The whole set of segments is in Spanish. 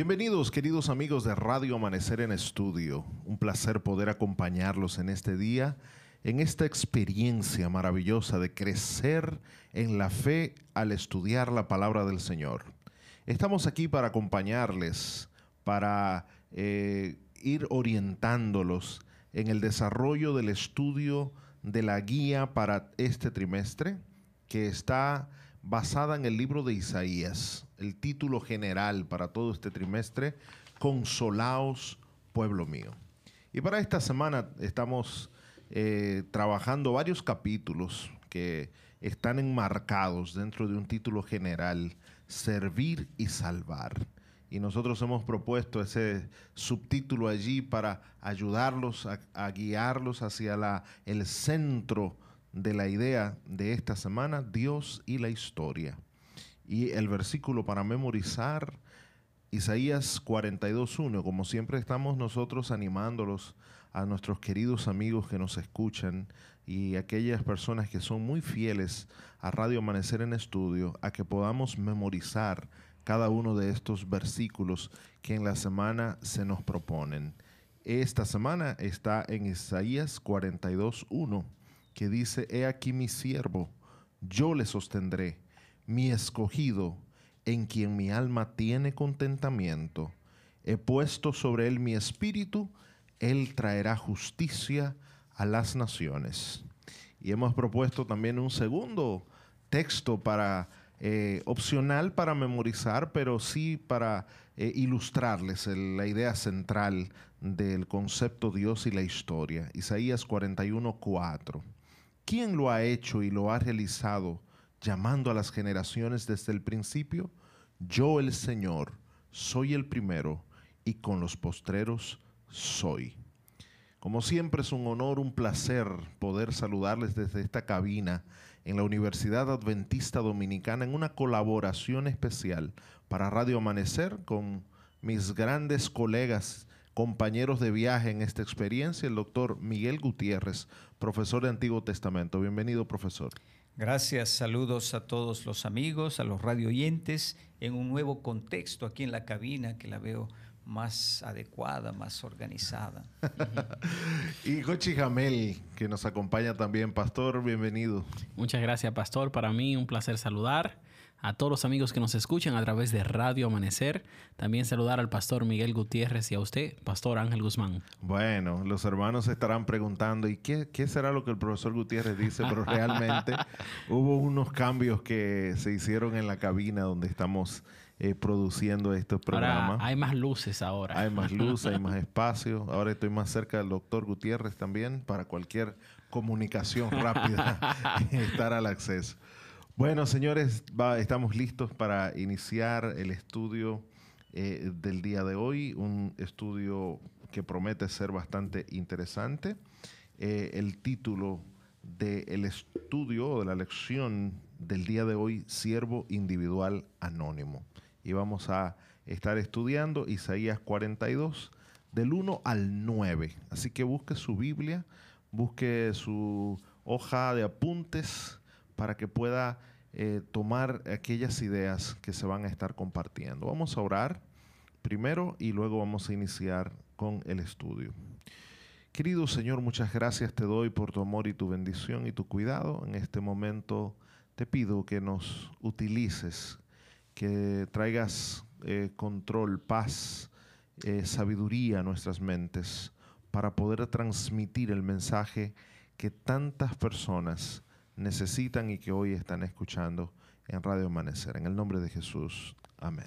Bienvenidos queridos amigos de Radio Amanecer en Estudio. Un placer poder acompañarlos en este día, en esta experiencia maravillosa de crecer en la fe al estudiar la palabra del Señor. Estamos aquí para acompañarles, para eh, ir orientándolos en el desarrollo del estudio de la guía para este trimestre que está basada en el libro de Isaías, el título general para todo este trimestre, Consolaos, pueblo mío. Y para esta semana estamos eh, trabajando varios capítulos que están enmarcados dentro de un título general, Servir y Salvar. Y nosotros hemos propuesto ese subtítulo allí para ayudarlos a, guiarlos hacia el centro de la idea de esta semana, Dios y la historia. Y el versículo para memorizar, Isaías 42.1, como siempre estamos nosotros animándolos a nuestros queridos amigos que nos escuchan y aquellas personas que son muy fieles a Radio Amanecer en Estudio, a que podamos memorizar cada uno de estos versículos que en la semana se nos proponen. Esta semana está en Isaías 42.1 que dice, He aquí mi siervo, yo le sostendré, mi escogido, en quien mi alma tiene contentamiento. He puesto sobre él mi espíritu, él traerá justicia a las naciones. Y hemos propuesto también un segundo texto para eh, opcional para memorizar, pero sí para eh, ilustrarles la idea central del concepto Dios y la historia. Isaías 41, 4. ¿Quién lo ha hecho y lo ha realizado, llamando a las generaciones desde el principio? Yo el Señor, soy el primero y con los postreros soy. Como siempre es un honor, un placer poder saludarles desde esta cabina en la Universidad Adventista Dominicana en una colaboración especial para Radio Amanecer con mis grandes colegas compañeros de viaje en esta experiencia, el doctor Miguel Gutiérrez, profesor de Antiguo Testamento. Bienvenido, profesor. Gracias, saludos a todos los amigos, a los radio oyentes, en un nuevo contexto aquí en la cabina que la veo más adecuada, más organizada. y Gochi Jamel, que nos acompaña también, pastor, bienvenido. Muchas gracias, pastor. Para mí un placer saludar a todos los amigos que nos escuchan a través de Radio Amanecer. También saludar al pastor Miguel Gutiérrez y a usted, pastor Ángel Guzmán. Bueno, los hermanos estarán preguntando, ¿y qué, qué será lo que el profesor Gutiérrez dice? Pero realmente hubo unos cambios que se hicieron en la cabina donde estamos eh, produciendo estos programas. hay más luces ahora. Hay más luz, hay más espacio. Ahora estoy más cerca del doctor Gutiérrez también para cualquier comunicación rápida estar al acceso. Bueno, señores, estamos listos para iniciar el estudio eh, del día de hoy, un estudio que promete ser bastante interesante. Eh, el título del estudio o de la lección del día de hoy, Siervo Individual Anónimo. Y vamos a estar estudiando Isaías 42, del 1 al 9. Así que busque su Biblia, busque su hoja de apuntes para que pueda eh, tomar aquellas ideas que se van a estar compartiendo. Vamos a orar primero y luego vamos a iniciar con el estudio. Querido Señor, muchas gracias te doy por tu amor y tu bendición y tu cuidado. En este momento te pido que nos utilices, que traigas eh, control, paz, eh, sabiduría a nuestras mentes para poder transmitir el mensaje que tantas personas necesitan y que hoy están escuchando en Radio Amanecer. En el nombre de Jesús. Amén.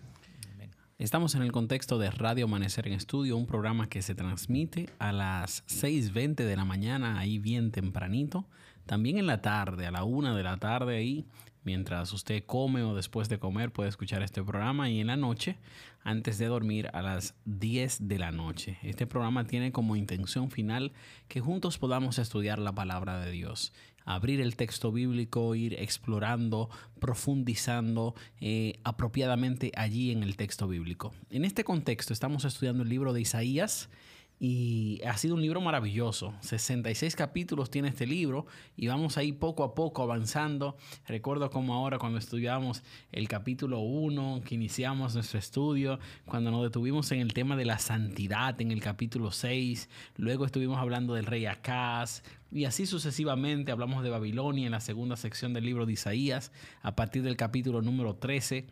Estamos en el contexto de Radio Amanecer en Estudio, un programa que se transmite a las 6.20 de la mañana, ahí bien tempranito. También en la tarde, a la 1 de la tarde, ahí Mientras usted come o después de comer puede escuchar este programa y en la noche, antes de dormir a las 10 de la noche. Este programa tiene como intención final que juntos podamos estudiar la palabra de Dios, abrir el texto bíblico, ir explorando, profundizando eh, apropiadamente allí en el texto bíblico. En este contexto estamos estudiando el libro de Isaías Y ha sido un libro maravilloso. 66 capítulos tiene este libro y vamos ahí poco a poco avanzando. Recuerdo como ahora cuando estudiamos el capítulo 1, que iniciamos nuestro estudio, cuando nos detuvimos en el tema de la santidad en el capítulo 6, luego estuvimos hablando del rey Acaz, y así sucesivamente hablamos de Babilonia en la segunda sección del libro de Isaías, a partir del capítulo número 13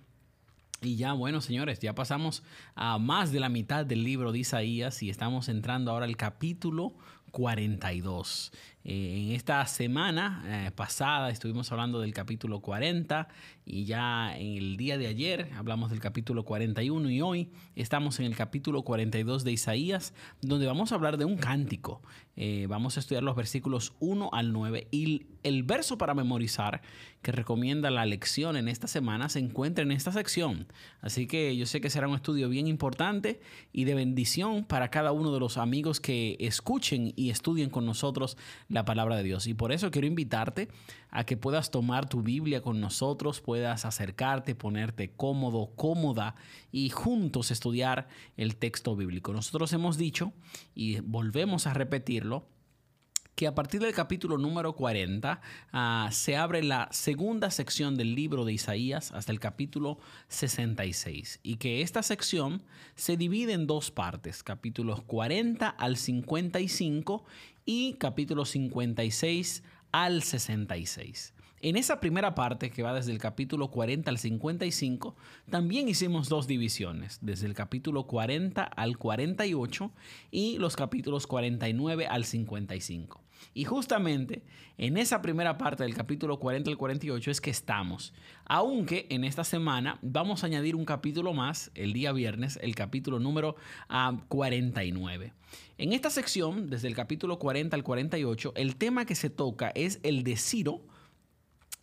y ya, bueno, señores, ya pasamos a más de la mitad del libro de Isaías y estamos entrando ahora al capítulo 42. Eh, en esta semana eh, pasada estuvimos hablando del capítulo 40 y ya en el día de ayer hablamos del capítulo 41 y hoy estamos en el capítulo 42 de Isaías donde vamos a hablar de un cántico. Eh, vamos a estudiar los versículos 1 al 9 y el verso para memorizar que recomienda la lección en esta semana se encuentra en esta sección. Así que yo sé que será un estudio bien importante y de bendición para cada uno de los amigos que escuchen y estudien con nosotros la palabra de Dios. Y por eso quiero invitarte a que puedas tomar tu Biblia con nosotros, puedas acercarte, ponerte cómodo, cómoda y juntos estudiar el texto bíblico. Nosotros hemos dicho y volvemos a repetirlo que a partir del capítulo número 40 ah, se abre la segunda sección del libro de Isaías hasta el capítulo 66 y que esta sección se divide en dos partes, capítulos 40 al 55 y capítulo 56 al 66. En esa primera parte, que va desde el capítulo 40 al 55, también hicimos dos divisiones, desde el capítulo 40 al 48 y los capítulos 49 al 55. Y justamente en esa primera parte del capítulo 40 al 48 es que estamos. Aunque en esta semana vamos a añadir un capítulo más, el día viernes, el capítulo número 49. Ah, en esta sección, desde el capítulo 40 al 48, el tema que se toca es el de Ciro,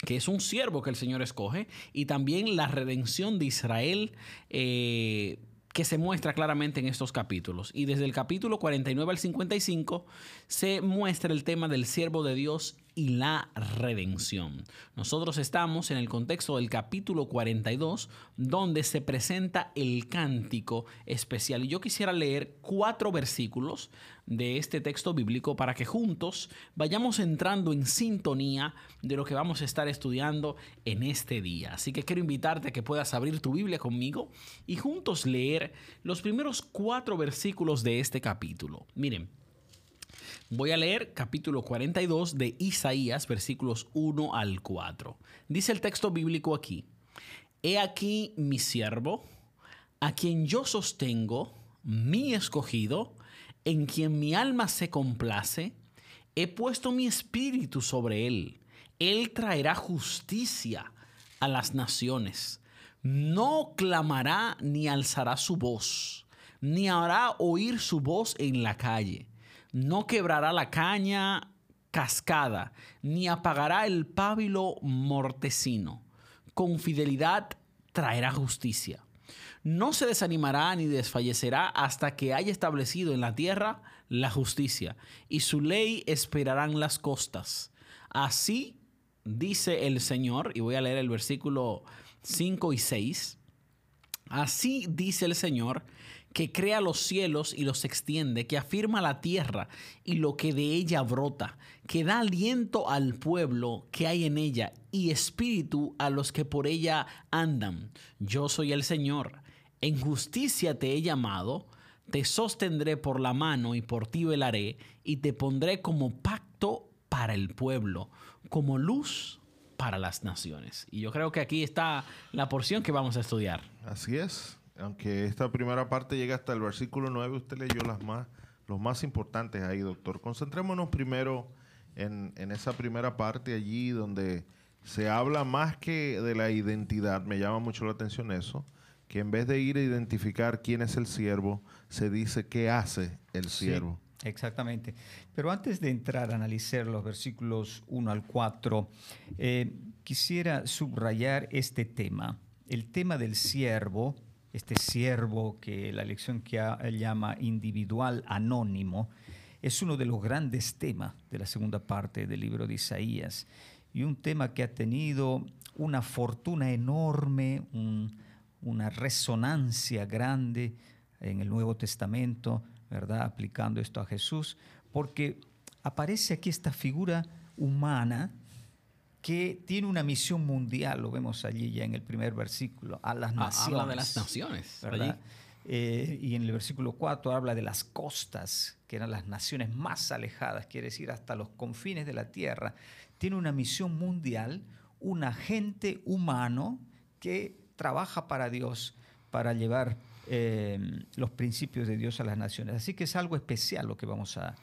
que es un siervo que el Señor escoge, y también la redención de Israel. Eh, que se muestra claramente en estos capítulos. Y desde el capítulo 49 al 55 se muestra el tema del siervo de Dios y la redención. Nosotros estamos en el contexto del capítulo 42, donde se presenta el cántico especial. Y yo quisiera leer cuatro versículos de este texto bíblico para que juntos vayamos entrando en sintonía de lo que vamos a estar estudiando en este día. Así que quiero invitarte a que puedas abrir tu Biblia conmigo y juntos leer los primeros cuatro versículos de este capítulo. Miren, Voy a leer capítulo 42 de Isaías, versículos 1 al 4. Dice el texto bíblico aquí, He aquí mi siervo, a quien yo sostengo, mi escogido, en quien mi alma se complace, he puesto mi espíritu sobre él. Él traerá justicia a las naciones. No clamará ni alzará su voz, ni hará oír su voz en la calle no quebrará la caña cascada, ni apagará el pábilo mortecino. Con fidelidad traerá justicia. No se desanimará ni desfallecerá hasta que haya establecido en la tierra la justicia, y su ley esperarán las costas. Así dice el Señor, y voy a leer el versículo 5 y 6. Así dice el Señor, que crea los cielos y los extiende, que afirma la tierra y lo que de ella brota, que da aliento al pueblo que hay en ella y espíritu a los que por ella andan. Yo soy el Señor. En justicia te he llamado, te sostendré por la mano y por ti velaré, y te pondré como pacto para el pueblo, como luz para las naciones. Y yo creo que aquí está la porción que vamos a estudiar. Así es aunque esta primera parte llega hasta el versículo 9, usted leyó las más, los más importantes ahí, doctor. Concentrémonos primero en, en, esa primera parte allí donde se habla más que de la identidad, me llama mucho la atención eso, que en vez de ir a identificar quién es el siervo, se dice qué hace el siervo. exactamente. Pero antes de entrar a analizar los versículos 1 al 4, eh, quisiera subrayar este tema, el tema del siervo este siervo que la lección que llama individual anónimo, es uno de los grandes temas de la segunda parte del libro de Isaías y un tema que ha tenido una fortuna enorme, una resonancia grande en el Nuevo Testamento, ¿verdad? Aplicando esto a Jesús, porque aparece aquí esta figura humana que tiene una misión mundial, lo vemos allí ya en el primer versículo, a las naciones. Ah, habla de las naciones, ¿verdad? Eh, y en el versículo 4 habla de las costas, que eran las naciones más alejadas, quiere decir hasta los confines de la tierra. Tiene una misión mundial, un agente humano que trabaja para Dios, para llevar eh, los principios de Dios a las naciones. Así que es algo especial lo que vamos a,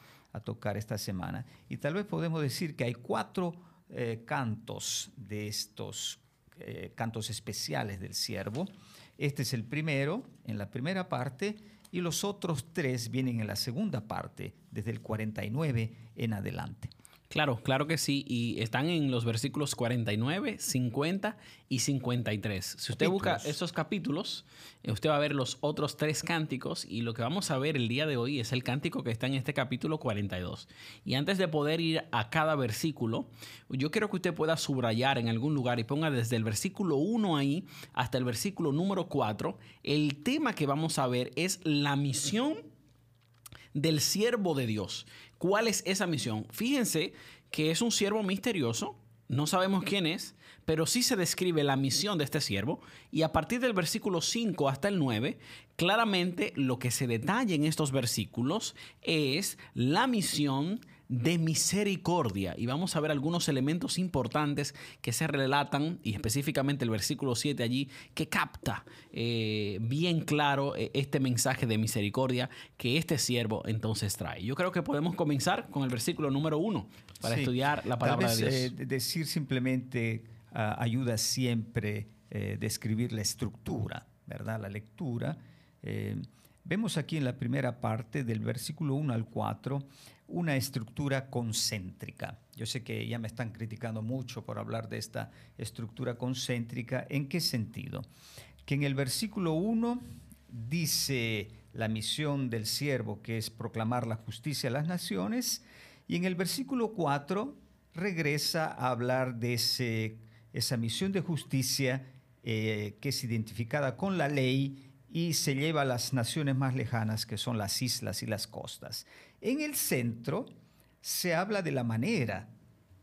tocar esta semana. Y tal vez podemos decir que hay cuatro eh, cantos de estos eh, cantos especiales del siervo. Este es el primero, en la primera parte, y los otros tres vienen en la segunda parte, desde el 49 en adelante. Claro, claro que sí. Y están en los versículos 49, 50 y 53. Si usted busca esos capítulos, eh, usted va a ver los otros tres cánticos y lo que vamos a ver el día de hoy es el cántico que está en este capítulo 42. Y antes de poder ir a cada versículo, yo quiero que usted pueda subrayar en algún lugar y ponga desde el versículo 1 ahí hasta el versículo número 4. El tema que vamos a ver es la misión del siervo de Dios. ¿Cuál es esa misión? Fíjense que es un siervo misterioso, no sabemos quién es, pero sí se describe la misión de este siervo y a partir del versículo 5 hasta el 9, claramente lo que se detalla en estos versículos es la misión de misericordia. Y vamos a ver algunos elementos importantes que se relatan, y específicamente el versículo 7 allí, que capta eh, bien claro eh, este mensaje de misericordia que este siervo entonces trae. Yo creo que podemos comenzar con el versículo número 1 para estudiar la palabra de Dios. Eh, decir simplemente ah, ayuda siempre describir la estructura, ¿verdad? La lectura. vemos aquí en la primera parte del versículo 1 al 4 una estructura concéntrica. Yo sé que ya me están criticando mucho por hablar de esta estructura concéntrica. ¿En qué sentido? Que en el versículo 1 dice la misión del siervo, que es proclamar la justicia a las naciones, y en el versículo 4 regresa a hablar de ese, esa misión de justicia eh, que es identificada con la ley y se lleva a las naciones más lejanas, que son las islas y las costas. En el centro se habla de la manera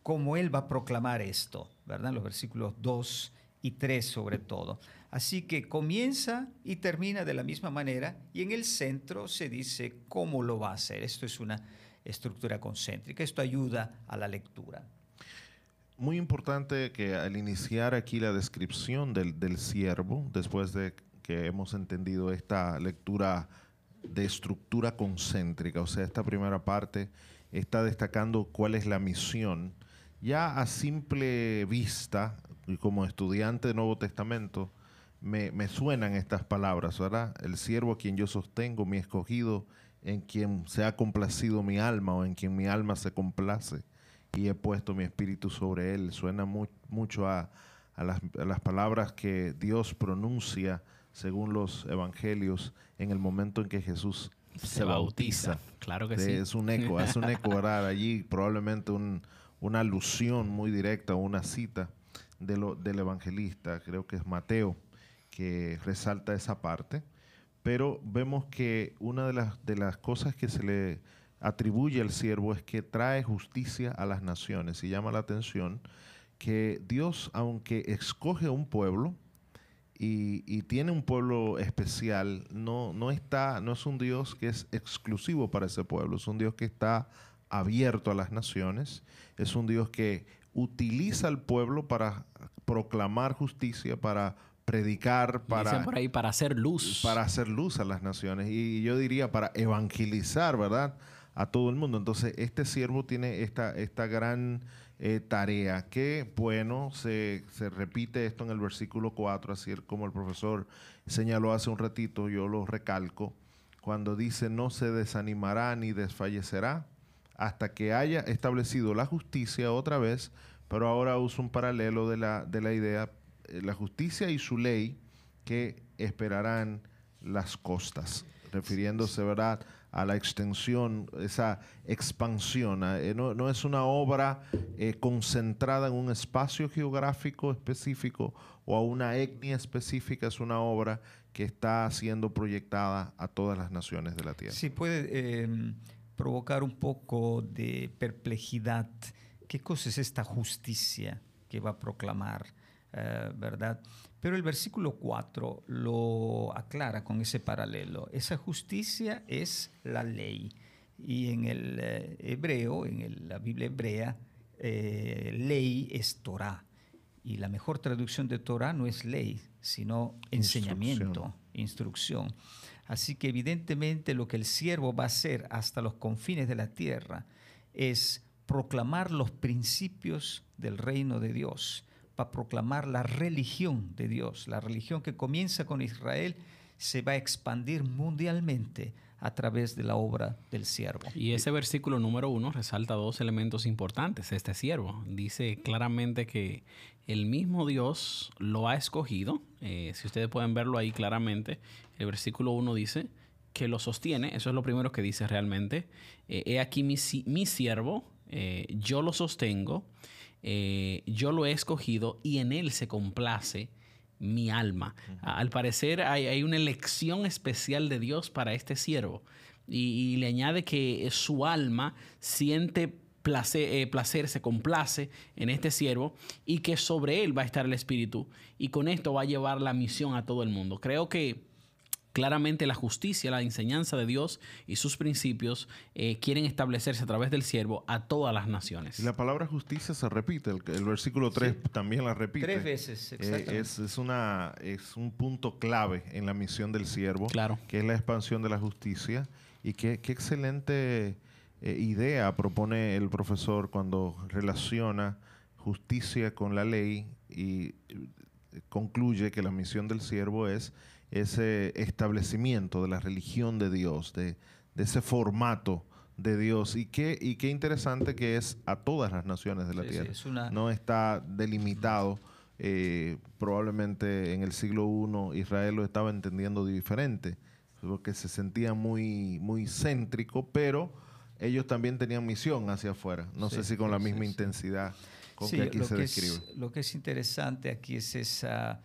como él va a proclamar esto, ¿verdad? Los versículos 2 y 3 sobre todo. Así que comienza y termina de la misma manera y en el centro se dice cómo lo va a hacer. Esto es una estructura concéntrica, esto ayuda a la lectura. Muy importante que al iniciar aquí la descripción del, del siervo, después de que hemos entendido esta lectura de estructura concéntrica, o sea, esta primera parte está destacando cuál es la misión. Ya a simple vista, y como estudiante de Nuevo Testamento, me, me, suenan estas palabras, ¿verdad? El siervo a quien yo sostengo, mi escogido, en quien se ha complacido mi alma o en quien mi alma se complace y he puesto mi espíritu sobre él. Suena mucho a, a, las, palabras que Dios pronuncia según los evangelios, en el momento en que Jesús se, bautiza. Claro que sí. Es un eco, es un eco, ¿verdad? Allí probablemente una alusión muy directa o una cita de lo, del evangelista, creo que es Mateo, que resalta esa parte. Pero vemos que una de las, de las cosas que se le atribuye al siervo es que trae justicia a las naciones. Y llama la atención que Dios, aunque escoge un pueblo, y, tiene un pueblo especial, no, no, está, no es un Dios que es exclusivo para ese pueblo, es un Dios que está abierto a las naciones, es un Dios que utiliza al pueblo para proclamar justicia, para predicar, para, por ahí, para hacer luz. Para hacer luz a las naciones. Y yo diría para evangelizar, ¿verdad? A todo el mundo. Entonces, este siervo tiene esta, esta gran eh, tarea. Que bueno, se, se, repite esto en el versículo 4, así como el profesor señaló hace un ratito, yo lo recalco, cuando dice no se desanimará ni desfallecerá hasta que haya establecido la justicia otra vez, pero ahora uso un paralelo de la, de la idea, eh, la justicia y su ley que esperarán las costas, refiriéndose, ¿verdad?, a la extensión, esa expansión. Eh, no, es una obra eh, concentrada en un espacio geográfico específico o a una etnia específica, es una obra que está siendo proyectada a todas las naciones de la tierra. Sí, puede em, provocar un poco de perplejidad. ¿Qué cosa es esta justicia que va a proclamar? Eh, ¿Verdad? Pero el versículo 4 lo aclara con ese paralelo. Esa justicia es la ley. Y en el eh, hebreo, en la Biblia hebrea, eh, ley es Torah. Y la mejor traducción de Torah no es ley, sino enseñamiento, instrucción. Así que evidentemente lo que el siervo va a hacer hasta los confines de la tierra es proclamar los principios del reino de Dios para proclamar la religión de Dios. La religión que comienza con Israel se va a expandir mundialmente a través de la obra del siervo. Y ese versículo número uno resalta dos elementos importantes. Este siervo dice claramente que el mismo Dios lo ha escogido. Eh, si ustedes pueden verlo ahí claramente, el versículo uno dice que lo sostiene. Eso es lo primero que dice realmente. Eh, he aquí mi, siervo, eh, yo lo sostengo eh, yo lo he escogido y en él se complace mi alma. Al parecer hay, una elección especial de Dios para este siervo y, le añade que su alma siente placer, eh, placer, se complace en este siervo y que sobre él va a estar el Espíritu y con esto va a llevar la misión a todo el mundo. Creo que Claramente la justicia, la enseñanza de Dios y sus principios eh, quieren establecerse a través del siervo a todas las naciones. Y la palabra justicia se repite, el, versículo 3 también la repite. Tres veces, eh, exactamente. es, una, es un punto clave en la misión del siervo, claro. que es la expansión de la justicia. Y qué, qué excelente eh, idea propone el profesor cuando relaciona justicia con la ley y concluye que la misión del siervo es ese establecimiento de la religión de Dios, de, ese formato de Dios. Y qué, y qué interesante que es a todas las naciones de la tierra. No está delimitado. Eh, probablemente en el siglo I Israel lo estaba entendiendo diferente, porque se sentía muy, muy céntrico, pero ellos también tenían misión hacia afuera. No sé si con la misma intensidad con que aquí se describe. lo que es interesante aquí es esa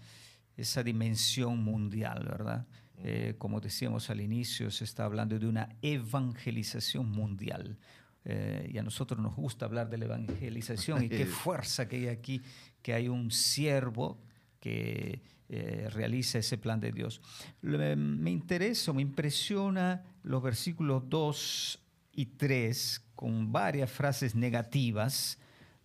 esa dimensión mundial, ¿verdad? Eh, como decíamos al inicio, se está hablando de una evangelización mundial. Eh, y a nosotros nos gusta hablar de la evangelización y qué fuerza que hay aquí, que hay un siervo que eh, realiza ese plan de Dios. Me interesa, me impresiona los versículos 2 y 3 con varias frases negativas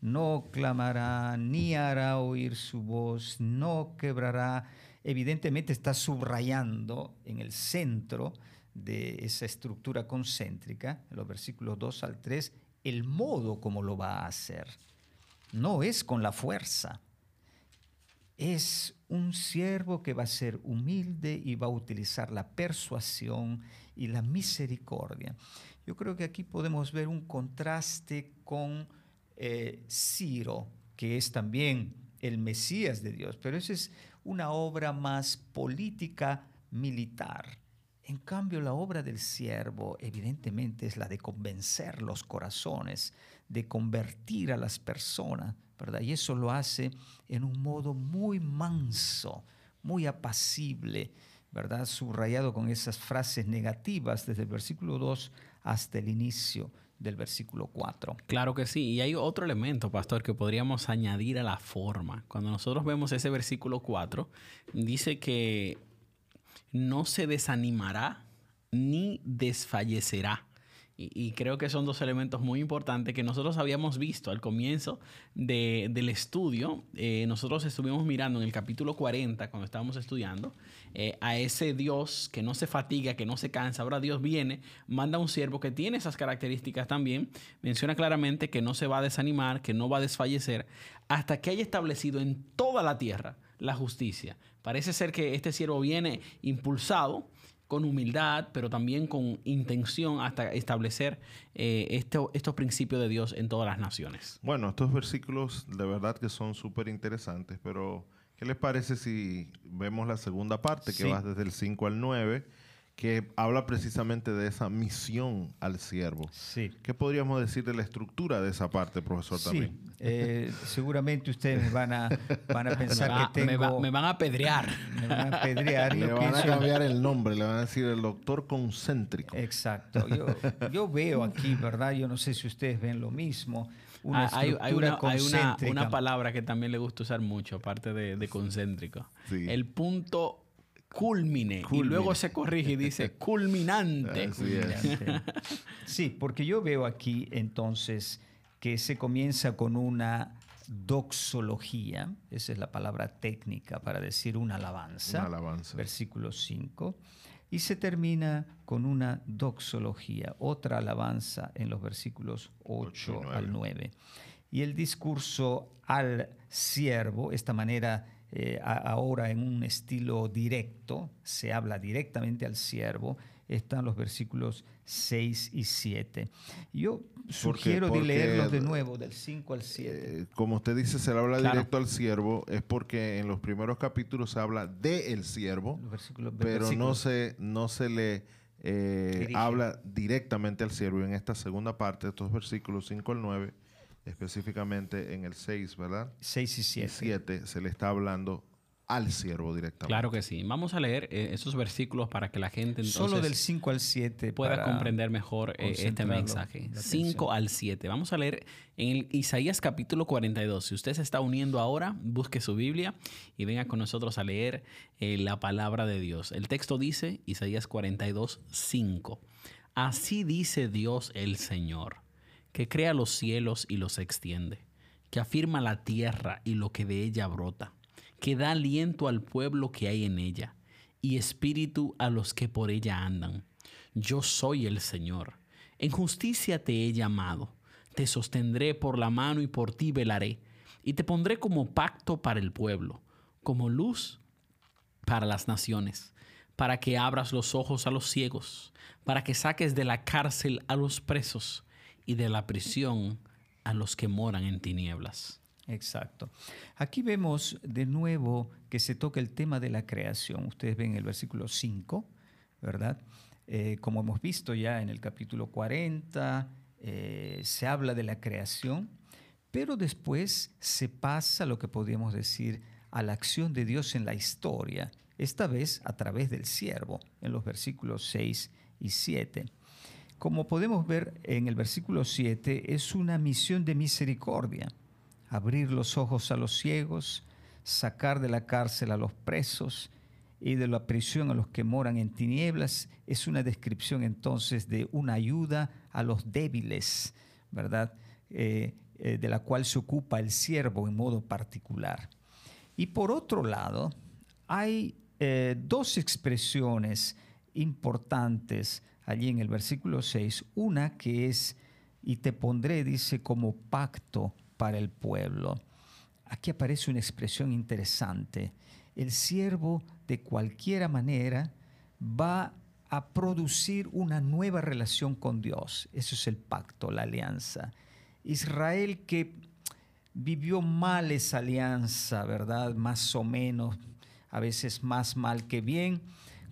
no clamará, ni hará oír su voz, no quebrará. Evidentemente está subrayando en el centro de esa estructura concéntrica, en los versículos 2 al 3, el modo como lo va a hacer. No es con la fuerza. Es un siervo que va a ser humilde y va a utilizar la persuasión y la misericordia. Yo creo que aquí podemos ver un contraste con eh, Ciro, que es también el Mesías de Dios, pero esa es una obra más política militar. En cambio, la obra del siervo evidentemente es la de convencer los corazones, de convertir a las personas, ¿verdad? Y eso lo hace en un modo muy manso, muy apacible, ¿verdad? Subrayado con esas frases negativas desde el versículo 2 hasta el inicio del versículo 4. Claro que sí, y hay otro elemento, pastor, que podríamos añadir a la forma. Cuando nosotros vemos ese versículo 4, dice que no se desanimará ni desfallecerá. Y, creo que son dos elementos muy importantes que nosotros habíamos visto al comienzo del estudio. Eh, nosotros estuvimos mirando en el capítulo 40, cuando estábamos estudiando, eh, a ese Dios que no se fatiga, que no se cansa. Ahora Dios viene, manda un siervo que tiene esas características también. Menciona claramente que no se va a desanimar, que no va a desfallecer, hasta que haya establecido en toda la tierra la justicia. Parece ser que este siervo viene impulsado con humildad, pero también con intención hasta establecer eh, estos principios de Dios en todas las naciones. Bueno, estos versículos de verdad que son súper interesantes, pero ¿qué les parece si vemos la segunda parte que va desde el 5 al 9? Que habla precisamente de esa misión al siervo. Sí. ¿Qué podríamos decir de la estructura de esa parte, profesor, Sí, también? eh, seguramente ustedes van a, van a Me, pensar va- que me va- tengo... me van a apedrear. me van a apedrear. Le a cambiar el nombre, le van a decir el doctor concéntrico. Exacto. Yo, yo veo aquí, ¿verdad? Yo no sé si ustedes ven lo mismo. Una Ah, hay, hay una, hay una- una palabra que también le gusta usar mucho, aparte de, de concéntrico. Sí. El punto culmine. Y luego se corrige y dice culminante. Así es. Sí, porque yo veo aquí entonces que se comienza con una doxología, esa es la palabra técnica para decir una alabanza, Una alabanza. versículo 5, y se termina con una doxología, otra alabanza en los versículos 8 Ocho y nueve. al 9. Y el discurso al siervo, esta manera eh, a- ahora en un estilo directo, se habla directamente al siervo, están los versículos 6 y 7. Yo sugiero de porque- leerlos de nuevo, del 5 al 7. Eh, como usted dice, se le habla Claro. directo al siervo, es porque en los primeros capítulos se habla de el siervo, versículos- pero no se, no se le eh, habla directamente al siervo. Y en esta segunda parte, estos versículos 5 al 9, específicamente en el 6, ¿verdad? 6 y Y 7. 7 se le está hablando al siervo directamente. Claro que sí. Vamos a leer eh, esos versículos para que la gente entonces Solo del 5 al 7 pueda comprender mejor eh, este mensaje. la 5 atención. al 7. Vamos a leer en el Isaías capítulo 42. Si usted se está uniendo ahora, busque su Biblia y venga con nosotros a leer eh, la palabra de Dios. El texto dice, Isaías 42, 5. Así dice Dios el Señor, que crea los cielos y los extiende, que afirma la tierra y lo que de ella brota, que da aliento al pueblo que hay en ella y espíritu a los que por ella andan. Yo soy el Señor. En justicia te he llamado. Te sostendré por la mano y por ti velaré. Y te pondré como pacto para el pueblo, como luz para las naciones, para que abras los ojos a los ciegos, para que saques de la cárcel a los presos y de la prisión a los que moran en tinieblas. Exacto. Aquí vemos de nuevo que se toca el tema de la creación. Ustedes ven el versículo 5, ¿verdad? Eh, como hemos visto ya en el capítulo 40, eh, se habla de la creación, pero después se pasa lo que podríamos decir a la acción de Dios en la historia, esta vez a través del siervo, en los versículos 6 y 7. Como podemos ver en el versículo 7, es una misión de misericordia abrir los ojos a los ciegos, sacar de la cárcel a los presos y de la prisión a los que moran en tinieblas, es una descripción entonces de una ayuda a los débiles, ¿verdad? Eh, eh, de la cual se ocupa el siervo en modo particular. Y por otro lado, hay eh, dos expresiones importantes allí en el versículo 6. Una que es, y te pondré, dice, como pacto para el pueblo. Aquí aparece una expresión interesante. El siervo, de cualquier manera, va a producir una nueva relación con Dios. Eso es el pacto, la alianza. Israel que vivió mal esa alianza, ¿verdad? Más o menos, a veces más mal que bien,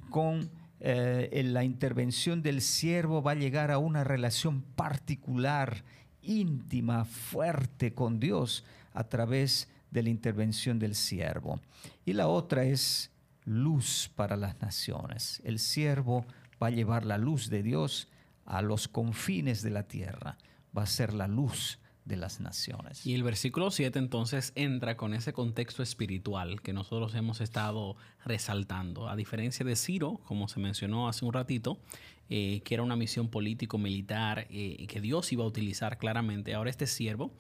con eh, en la intervención del siervo va a llegar a una relación particular, íntima, fuerte con Dios a través de la intervención del siervo. Y la otra es luz para las naciones. El siervo va a llevar la luz de Dios a los confines de la tierra, va a ser la luz de las naciones. Y el versículo 7 entonces entra con ese contexto espiritual que nosotros hemos estado resaltando. A diferencia de Ciro, como se mencionó hace un ratito, eh, que era una misión político-militar eh, que Dios iba a utilizar claramente, ahora este siervo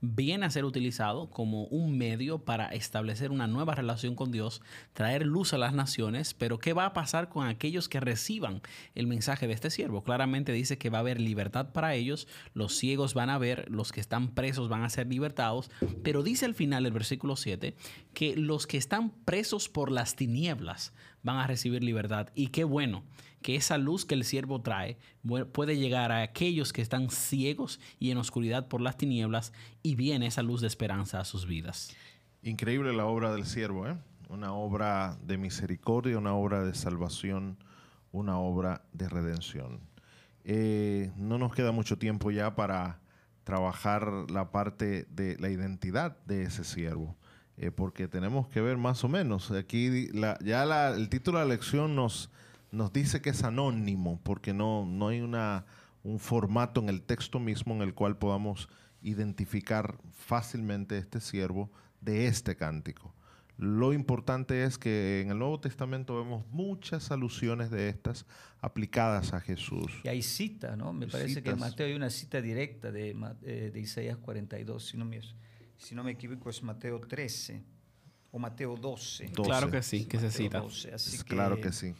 viene a ser utilizado como un medio para establecer una nueva relación con Dios, traer luz a las naciones, pero ¿qué va a pasar con aquellos que reciban el mensaje de este siervo? Claramente dice que va a haber libertad para ellos, los ciegos van a ver, los que están presos van a ser libertados, pero dice al final el versículo 7 que los que están presos por las tinieblas van a recibir libertad. Y qué bueno que esa luz que el siervo trae puede llegar a aquellos que están ciegos y en oscuridad por las tinieblas y viene esa luz de esperanza a sus vidas. Increíble la obra del siervo, ¿eh? Una obra de misericordia, una obra de salvación, una obra de redención. Eh, no nos queda mucho tiempo ya para trabajar la parte de la identidad de ese siervo, eh, porque tenemos que ver más o menos. Aquí ya el título de la lección nos, nos dice que es anónimo, porque no, no hay una, un formato en el texto mismo en el cual podamos identificar fácilmente este siervo de este cántico. Lo importante es que en el Nuevo Testamento vemos muchas alusiones de estas aplicadas a Jesús. Y hay cita, ¿no? Me parece que en Mateo hay una cita directa de, eh, de Isaías 42, si no, me, si no me equivoco es Mateo 13 o Mateo 12. Claro que sí, que se cita. claro que sí.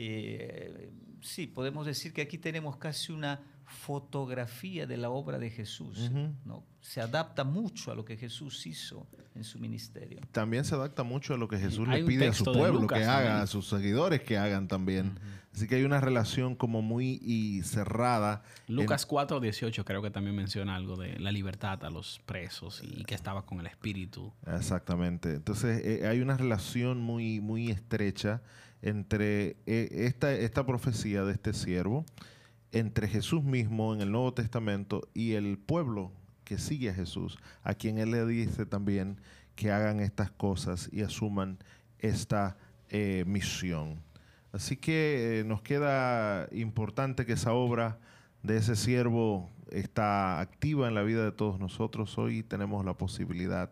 Eh, sí, podemos decir que aquí tenemos casi una fotografía de la obra de Jesús. ¿no? Se adapta mucho a lo que Jesús hizo en su ministerio. También se adapta mucho a lo que Jesús le pide a su pueblo que haga, a sus seguidores que hagan también. Así que hay una relación como muy y cerrada. Lucas 4, 18 creo que también menciona algo de la libertad a los presos y que estaba con el Espíritu. Exactamente. Entonces eh, hay una relación muy, muy estrecha entre eh, esta, esta profecía de este siervo entre Jesús mismo en el Nuevo Testamento y el pueblo que sigue a Jesús, a quien Él le dice también que hagan estas cosas y asuman esta eh, misión. Así que eh, nos queda importante que esa obra de ese siervo está activa en la vida de todos nosotros. Hoy tenemos la posibilidad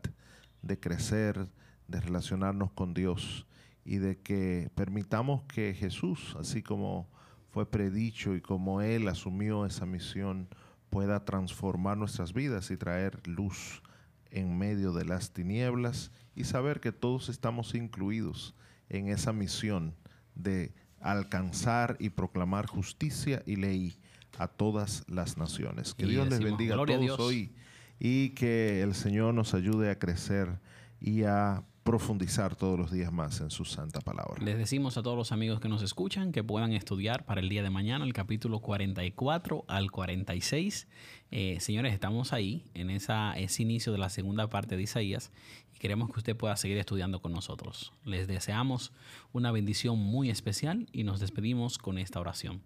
de crecer, de relacionarnos con Dios y de que permitamos que Jesús, así como fue predicho y como Él asumió esa misión, pueda transformar nuestras vidas y traer luz en medio de las tinieblas y saber que todos estamos incluidos en esa misión de alcanzar y proclamar justicia y ley a todas las naciones. Que Dios les bendiga a todos hoy y que el Señor nos ayude a crecer y a profundizar todos los días más en su santa palabra. Les decimos a todos los amigos que nos escuchan que puedan estudiar para el día de mañana el capítulo 44 al 46. Eh, señores, estamos ahí en esa, ese inicio de la segunda parte de Isaías y queremos que usted pueda seguir estudiando con nosotros. Les deseamos una bendición muy especial y nos despedimos con esta oración.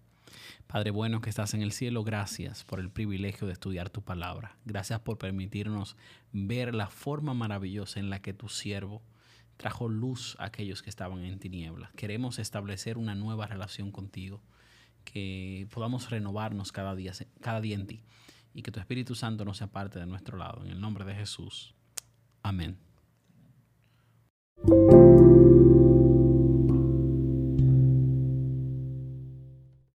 Padre bueno que estás en el cielo, gracias por el privilegio de estudiar tu palabra. Gracias por permitirnos ver la forma maravillosa en la que tu siervo trajo luz a aquellos que estaban en tinieblas. Queremos establecer una nueva relación contigo, que podamos renovarnos cada día, cada día en ti y que tu Espíritu Santo no se aparte de nuestro lado. En el nombre de Jesús. Amén.